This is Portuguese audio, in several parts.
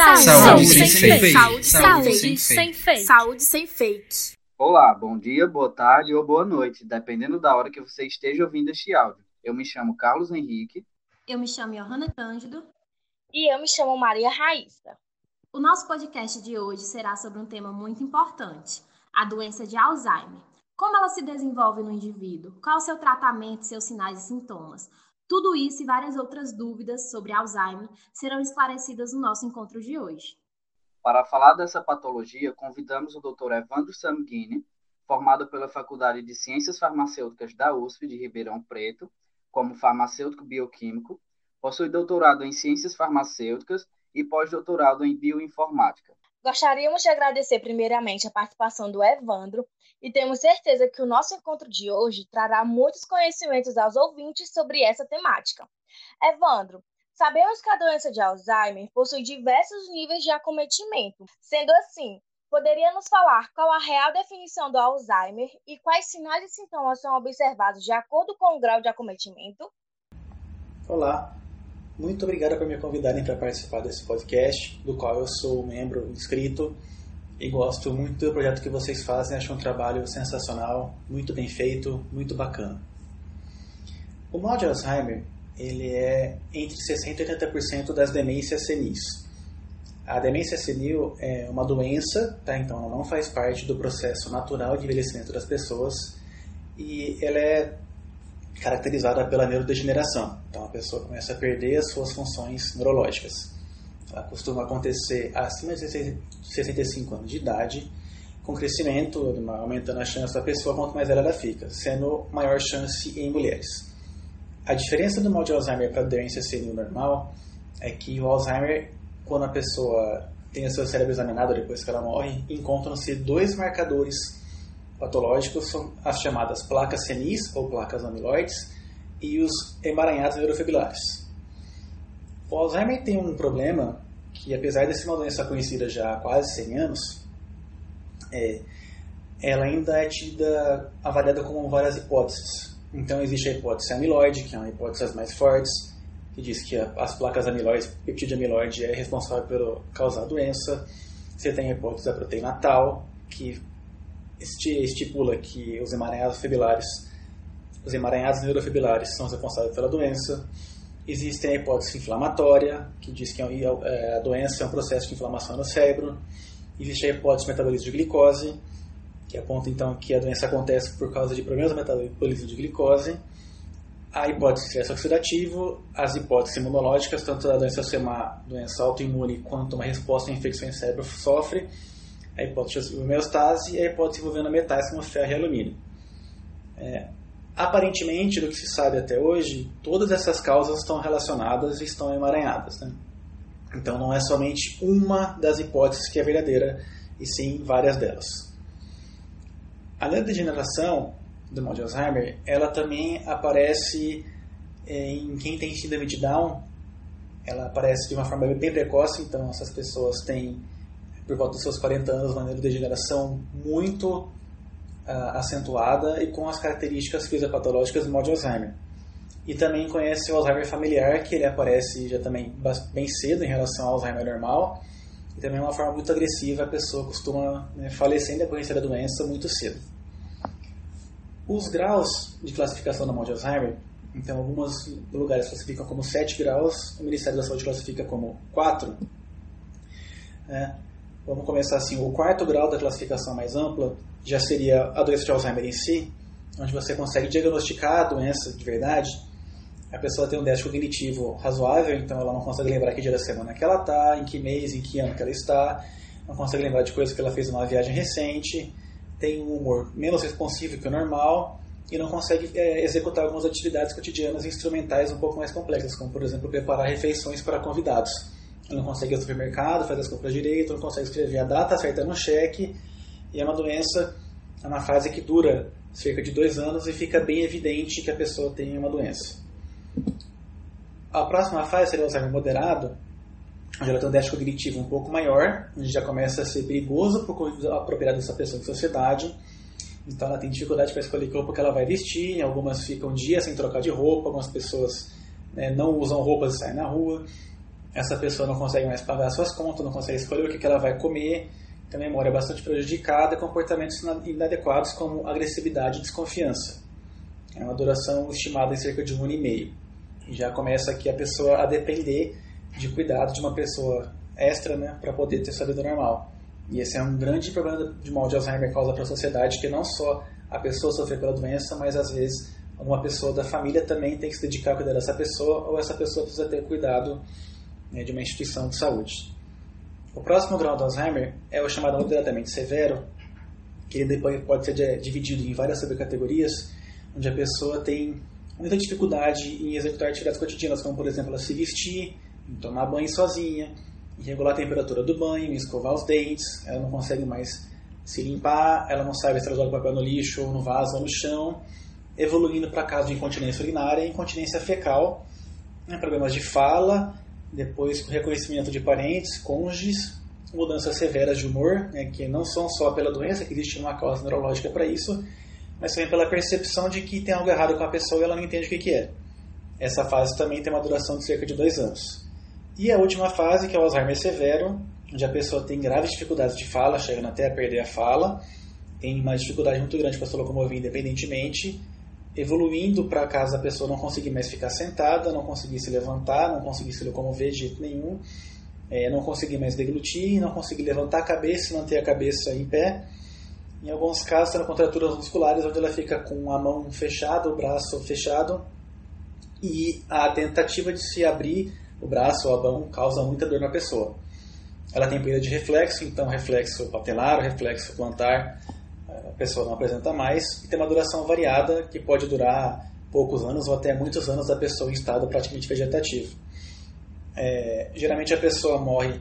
Saúde, Saúde sem, sem fake. fake. Saúde, Saúde sem fake. Saúde sem fake. Olá, bom dia, boa tarde ou boa noite, dependendo da hora que você esteja ouvindo este áudio. Eu me chamo Carlos Henrique. Eu me chamo Johanna Cândido. E eu me chamo Maria Raíssa. O nosso podcast de hoje será sobre um tema muito importante: a doença de Alzheimer. Como ela se desenvolve no indivíduo? Qual o seu tratamento, seus sinais e sintomas? Tudo isso e várias outras dúvidas sobre Alzheimer serão esclarecidas no nosso encontro de hoje. Para falar dessa patologia, convidamos o Dr. Evandro Samguini, formado pela Faculdade de Ciências Farmacêuticas da USP de Ribeirão Preto, como farmacêutico bioquímico, possui doutorado em Ciências Farmacêuticas e pós-doutorado em Bioinformática. Gostaríamos de agradecer primeiramente a participação do Evandro e temos certeza que o nosso encontro de hoje trará muitos conhecimentos aos ouvintes sobre essa temática. Evandro, sabemos que a doença de Alzheimer possui diversos níveis de acometimento. Sendo assim, poderia nos falar qual a real definição do Alzheimer e quais sinais e sintomas são observados de acordo com o grau de acometimento? Olá, muito obrigado por me convidarem para participar desse podcast, do qual eu sou membro inscrito e gosto muito do projeto que vocês fazem. Acho um trabalho sensacional, muito bem feito, muito bacana. O mal de Alzheimer ele é entre 60% e 80% das demências senis. A demência senil é uma doença, tá? então ela não faz parte do processo natural de envelhecimento das pessoas e ela é caracterizada pela neurodegeneração. Então a pessoa começa a perder as suas funções neurológicas. Ela costuma acontecer acima de 65 anos de idade, com crescimento, aumentando a chance da pessoa quanto mais velha ela fica, sendo maior chance em mulheres. A diferença do mal de Alzheimer para a doença senil normal é que o Alzheimer, quando a pessoa tem o seu cérebro examinado depois que ela morre, encontram-se dois marcadores patológicos, são as chamadas placas senis ou placas amiloides e os emaranhados neurofibrilares. O Alzheimer tem um problema que, apesar de ser uma doença conhecida já há quase 100 anos, é, ela ainda é tida, avaliada como várias hipóteses. Então, existe a hipótese amiloide, que é uma hipótese das mais fortes, que diz que as placas amiloides, peptídeo amiloide, é responsável por causar a doença. Você tem a hipótese da proteína tal, que estipula que os emaranhados fibrilares, os emaranhados neurofibrilares são responsáveis pela doença. Existe a hipótese inflamatória, que diz que a doença é um processo de inflamação no cérebro. Existe a hipótese de metabolismo de glicose, que aponta então que a doença acontece por causa de problemas no metabolismo de glicose. A hipótese de estresse oxidativo, as hipóteses imunológicas, tanto da doença ser uma doença autoimune quanto uma resposta a infecções cérebro sofre, a hipótese de homeostase e a hipótese envolvendo metais como ferro e alumínio. É, aparentemente, do que se sabe até hoje, todas essas causas estão relacionadas e estão emaranhadas. Né? Então, não é somente uma das hipóteses que é verdadeira, e sim várias delas. A neurodegeneração do mal de Alzheimer, ela também aparece em quem tem síndrome de Down. Ela aparece de uma forma bem precoce, então essas pessoas têm por volta dos seus 40 anos, uma neurodegeneração muito uh, acentuada e com as características fisiopatológicas do de Alzheimer. E também conhece o Alzheimer familiar, que ele aparece já também bem cedo em relação ao Alzheimer normal, e também é uma forma muito agressiva, a pessoa costuma né, falecer em decorrência da doença muito cedo. Os graus de classificação do mal de Alzheimer, então alguns lugares classificam como 7 graus, o Ministério da Saúde classifica como 4. Né? Vamos começar assim. O quarto grau da classificação mais ampla já seria a doença de Alzheimer em si, onde você consegue diagnosticar a doença de verdade. A pessoa tem um déficit cognitivo razoável, então ela não consegue lembrar que dia da semana que ela está, em que mês, em que ano que ela está, não consegue lembrar de coisas que ela fez numa viagem recente, tem um humor menos responsivo que o normal e não consegue é, executar algumas atividades cotidianas e instrumentais um pouco mais complexas, como por exemplo preparar refeições para convidados não consegue ir ao supermercado, fazer as compras direito, não consegue escrever a data certa no cheque, e é uma doença, é uma fase que dura cerca de dois anos e fica bem evidente que a pessoa tem uma doença. A próxima fase seria o Alzheimer moderado, onde ela tem um déficit cognitivo um pouco maior, onde já começa a ser perigoso para apropriado dessa pessoa em sociedade, então ela tem dificuldade para escolher que roupa que ela vai vestir, algumas ficam dias sem trocar de roupa, algumas pessoas né, não usam roupas e saem na rua, essa pessoa não consegue mais pagar suas contas, não consegue escolher o que ela vai comer, tem a memória bastante prejudicada comportamentos inadequados como agressividade e desconfiança. É uma duração estimada em cerca de um ano e meio. E já começa aqui a pessoa a depender de cuidado de uma pessoa extra né, para poder ter sua vida normal. E esse é um grande problema de mal de Alzheimer causa para a sociedade, que não só a pessoa sofre pela doença, mas às vezes uma pessoa da família também tem que se dedicar a cuidar dessa pessoa, ou essa pessoa precisa ter cuidado né, de uma instituição de saúde. O próximo grau do Alzheimer é o chamado moderadamente severo, que ele depois pode ser dividido em várias subcategorias, onde a pessoa tem muita dificuldade em executar atividades cotidianas, como por exemplo ela se vestir, tomar banho sozinha, regular a temperatura do banho, escovar os dentes, ela não consegue mais se limpar, ela não sabe se ela joga o papel no lixo, ou no vaso, ou no chão, evoluindo para casos de incontinência urinária e incontinência fecal, né, problemas de fala, depois reconhecimento de parentes, cônjuges, mudanças severas de humor, né, que não são só pela doença, que existe uma causa neurológica para isso, mas também pela percepção de que tem algo errado com a pessoa e ela não entende o que, que é. Essa fase também tem uma duração de cerca de dois anos. E a última fase, que é o Alzheimer severo, onde a pessoa tem graves dificuldades de fala, chegando até a perder a fala, tem uma dificuldade muito grande para se locomover independentemente, evoluindo para caso a pessoa não conseguir mais ficar sentada, não conseguir se levantar, não conseguir se locomover de jeito nenhum, é, não conseguir mais deglutir, não conseguir levantar a cabeça, manter a cabeça em pé. Em alguns casos, tendo contraturas musculares, onde ela fica com a mão fechada, o braço fechado, e a tentativa de se abrir o braço ou a mão causa muita dor na pessoa. Ela tem perda de reflexo, então reflexo patelar, reflexo plantar, pessoa não apresenta mais, e tem uma duração variada, que pode durar poucos anos ou até muitos anos da pessoa em estado praticamente vegetativo. É, geralmente a pessoa morre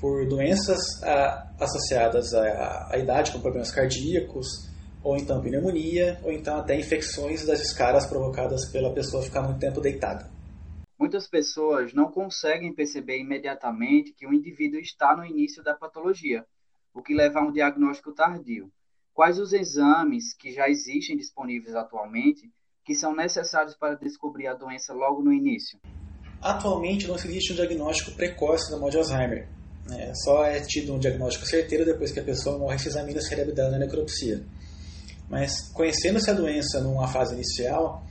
por doenças a, associadas à, à, idade, como problemas cardíacos, ou então pneumonia, ou então até infecções das escaras provocadas pela pessoa ficar muito tempo deitada. Muitas pessoas não conseguem perceber imediatamente que o indivíduo está no início da patologia, o que leva a um diagnóstico tardio. Quais os exames que já existem disponíveis atualmente que são necessários para descobrir a doença logo no início? Atualmente não existe um diagnóstico precoce da mal de Alzheimer. É, só é tido um diagnóstico certeiro depois que a pessoa morre se examina se é dela na necropsia. Mas conhecendo-se a doença numa fase inicial,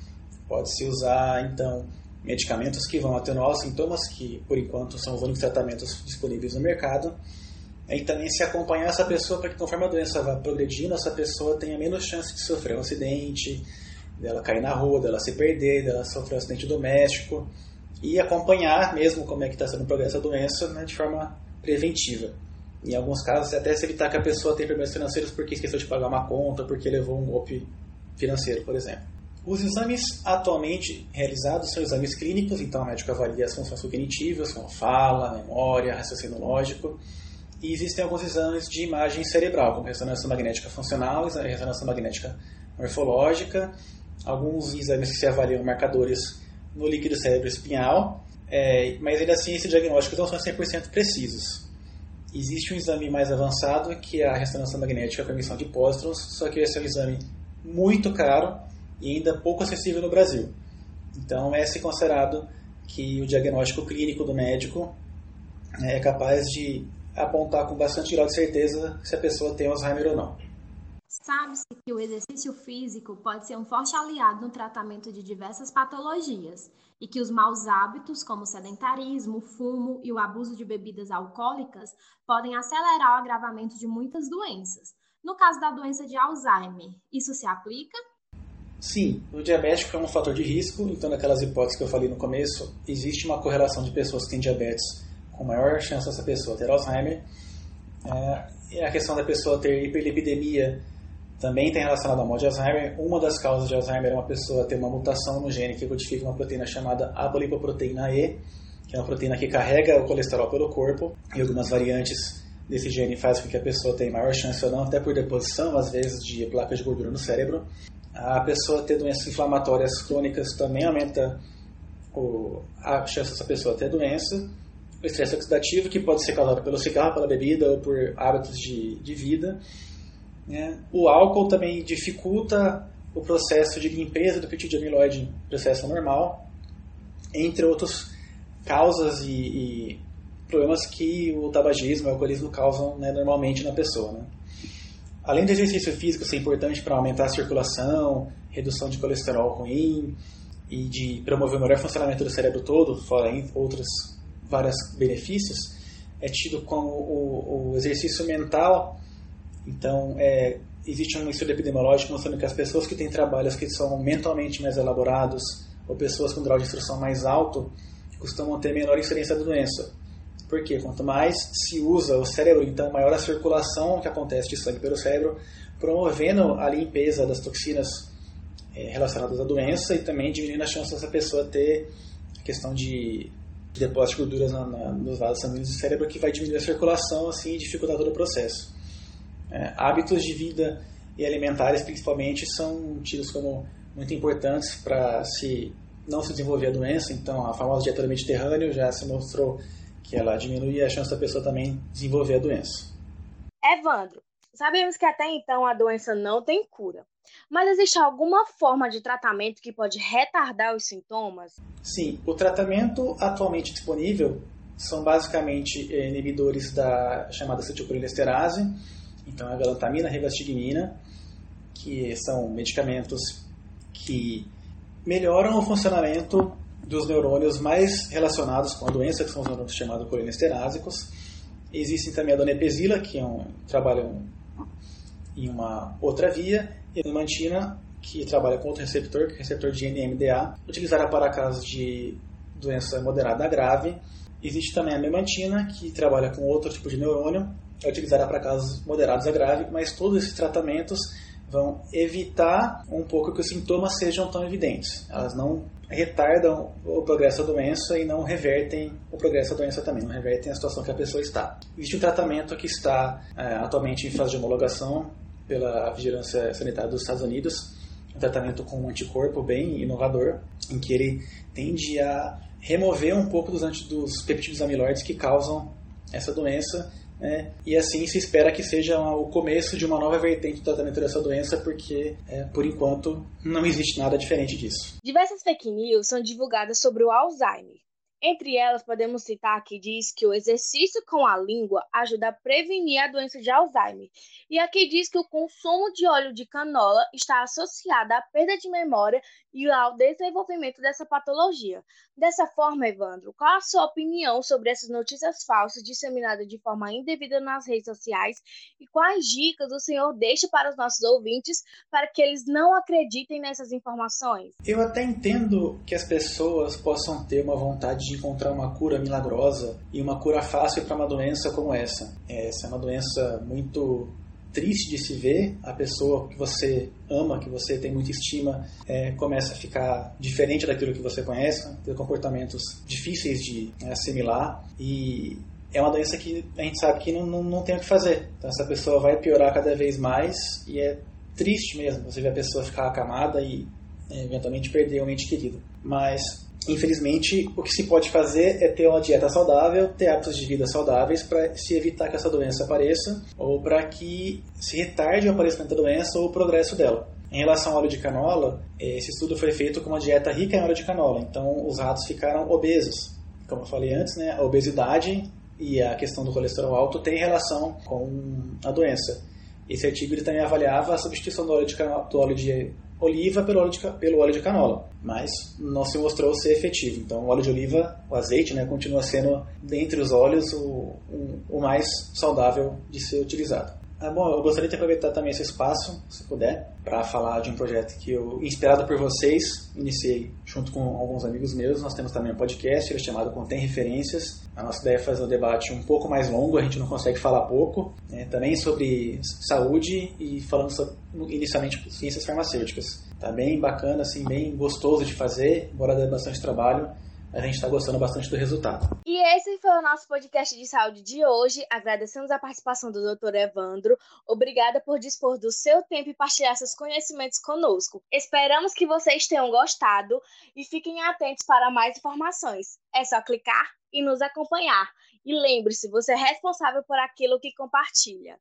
pode-se usar então medicamentos que vão atenuar os sintomas, que por enquanto são os únicos tratamentos disponíveis no mercado, e também se acompanhar essa pessoa para que conforme a doença vá progredindo, essa pessoa tenha menos chance de sofrer um acidente, dela cair na rua, dela se perder, dela sofrer um acidente doméstico, e acompanhar mesmo como é que está sendo o progresso da doença né, de forma preventiva. Em alguns casos, até se evitar que a pessoa tenha problemas financeiros porque esqueceu de pagar uma conta, porque levou um golpe financeiro, por exemplo. Os exames atualmente realizados são exames clínicos, então o médico avalia as funções cognitivas, como fala, memória, raciocínio lógico, e existem alguns exames de imagem cerebral, como ressonância magnética funcional, ressonância magnética morfológica, alguns exames que se avaliam marcadores no líquido cérebro espinhal, é, mas ainda assim esses diagnósticos não são 100% precisos. Existe um exame mais avançado que é a ressonância magnética com emissão de pósitrons, só que esse é um exame muito caro e ainda pouco acessível no Brasil. Então é se considerado que o diagnóstico clínico do médico é capaz de apontar com bastante grau de certeza se a pessoa tem Alzheimer ou não. Sabe-se que o exercício físico pode ser um forte aliado no tratamento de diversas patologias e que os maus hábitos, como o sedentarismo, o fumo e o abuso de bebidas alcoólicas, podem acelerar o agravamento de muitas doenças. No caso da doença de Alzheimer, isso se aplica? Sim, o diabético é um fator de risco, então, naquelas hipóteses que eu falei no começo, existe uma correlação de pessoas que têm diabetes com maior chance dessa pessoa ter Alzheimer. É, a questão da pessoa ter hiperlipidemia também está relacionada ao mal de Alzheimer. Uma das causas de Alzheimer é uma pessoa ter uma mutação no gene que codifica uma proteína chamada apolipoproteína E, que é uma proteína que carrega o colesterol pelo corpo, e algumas variantes desse gene fazem com que a pessoa tenha maior chance ou não, até por deposição, às vezes, de placas de gordura no cérebro. A pessoa ter doenças inflamatórias crônicas também aumenta o, a chance dessa pessoa ter doença estresse oxidativo, que pode ser causado pelo cigarro, pela bebida ou por hábitos de, de vida. Né? O álcool também dificulta o processo de limpeza do peptídeo amiloide, processo normal, entre outros causas e, e, problemas que o tabagismo e o alcoolismo causam né, normalmente na pessoa. Né? Além do exercício físico ser importante para aumentar a circulação, redução de colesterol ruim e de promover o melhor funcionamento do cérebro todo, fora outros vários benefícios, é tido como o, o exercício mental. Então, é, existe um estudo epidemiológico mostrando que as pessoas que têm trabalhos que são mentalmente mais elaborados ou pessoas com grau de instrução mais alto costumam ter menor incidência da doença. Porque quanto mais se usa o cérebro, então maior a circulação que acontece de sangue pelo cérebro, promovendo a limpeza das toxinas é, relacionadas à doença e também diminuindo a chance dessa pessoa ter a questão de depósito de gorduras na, na, nos vasos sanguíneos do cérebro, que vai diminuir a circulação assim, e dificultar todo o processo. É, hábitos de vida e alimentares, principalmente, são tidos como muito importantes para se não se desenvolver a doença. Então, a famosa dieta do Mediterrâneo já se mostrou que ela diminui a chance da pessoa também desenvolver a doença. Evandro, sabemos que até então a doença não tem cura, mas existe alguma forma de tratamento que pode retardar os sintomas? Sim, o tratamento atualmente disponível são basicamente eh, inibidores da chamada acetilcolinesterase, então a galantamina, a rivastigmina, que são medicamentos que melhoram o funcionamento dos neurônios mais relacionados com a doença, que são os neurônios chamados colinesterásicos. Existem também a donepezila, que é um, em uma outra via, e a imantina, que trabalha com outro receptor, que é o receptor de NMDA, utilizada para casos de doença moderada a grave. Existe também a memantina, que trabalha com outro tipo de neurônio, é utilizada para casos moderados a grave, mas todos esses tratamentos vão evitar um pouco que os sintomas sejam tão evidentes. Elas não retardam o progresso da doença e não revertem o progresso da doença também, não revertem a situação que a pessoa está. Existe um tratamento que está é, atualmente em fase de homologação pela Vigilância Sanitária dos Estados Unidos, um tratamento com um anticorpo bem inovador, em que ele tende a remover um pouco dos, dos peptídeos amiloides que causam essa doença né? E assim se espera que seja o começo de uma nova vertente do tratamento dessa doença, porque é, por enquanto não existe nada diferente disso. Diversas fake news são divulgadas sobre o Alzheimer. Entre elas, podemos citar que diz que o exercício com a língua ajuda a prevenir a doença de Alzheimer. E aqui diz que o consumo de óleo de canola está associado à perda de memória e ao desenvolvimento dessa patologia. Dessa forma, Evandro, qual a sua opinião sobre essas notícias falsas disseminadas de forma indevida nas redes sociais e quais dicas o senhor deixa para os nossos ouvintes para que eles não acreditem nessas informações? Eu até entendo que as pessoas possam ter uma vontade de encontrar uma cura milagrosa e uma cura fácil para uma doença como essa. Essa é uma doença muito triste de se ver, a pessoa que você ama, que você tem muita estima, é, começa a ficar diferente daquilo que você conhece, né? ter comportamentos difíceis de né, assimilar e é uma doença que a gente sabe que não, não, não tem o que fazer. Então essa pessoa vai piorar cada vez mais e é triste mesmo você ver a pessoa ficar acamada e é, eventualmente perder um ente querido. Mas Infelizmente, o que se pode fazer é ter uma dieta saudável, ter hábitos de vida saudáveis para se evitar que essa doença apareça ou para que se retarde o aparecimento da doença ou o progresso dela. Em relação ao óleo de canola, esse estudo foi feito com uma dieta rica em óleo de canola, então os ratos ficaram obesos. Como eu falei antes, né, a obesidade e a questão do colesterol alto tem relação com a doença. Esse artigo ele também avaliava a substituição do óleo de, do óleo de oliva pelo óleo, de, pelo óleo de canola, mas não se mostrou ser efetivo. Então, o óleo de oliva, o azeite, né, continua sendo, dentre os óleos, o, o, o mais saudável de ser utilizado. Ah, bom, eu gostaria de aproveitar também esse espaço, se puder, para falar de um projeto que eu, inspirado por vocês, iniciei junto com alguns amigos meus. Nós temos também um podcast, ele é chamado Contém Referências. A nossa ideia é fazer um debate um pouco mais longo, a gente não consegue falar pouco, né, também sobre saúde e falando sobre, inicialmente ciências farmacêuticas. Tá bem bacana, assim, bem gostoso de fazer, embora dê bastante trabalho a gente está gostando bastante do resultado. E esse foi o nosso podcast de saúde de hoje. Agradecemos a participação do Dr. Evandro. Obrigada por dispor do seu tempo e partilhar seus conhecimentos conosco. Esperamos que vocês tenham gostado e fiquem atentos para mais informações. É só clicar e nos acompanhar. E lembre-se, você é responsável por aquilo que compartilha.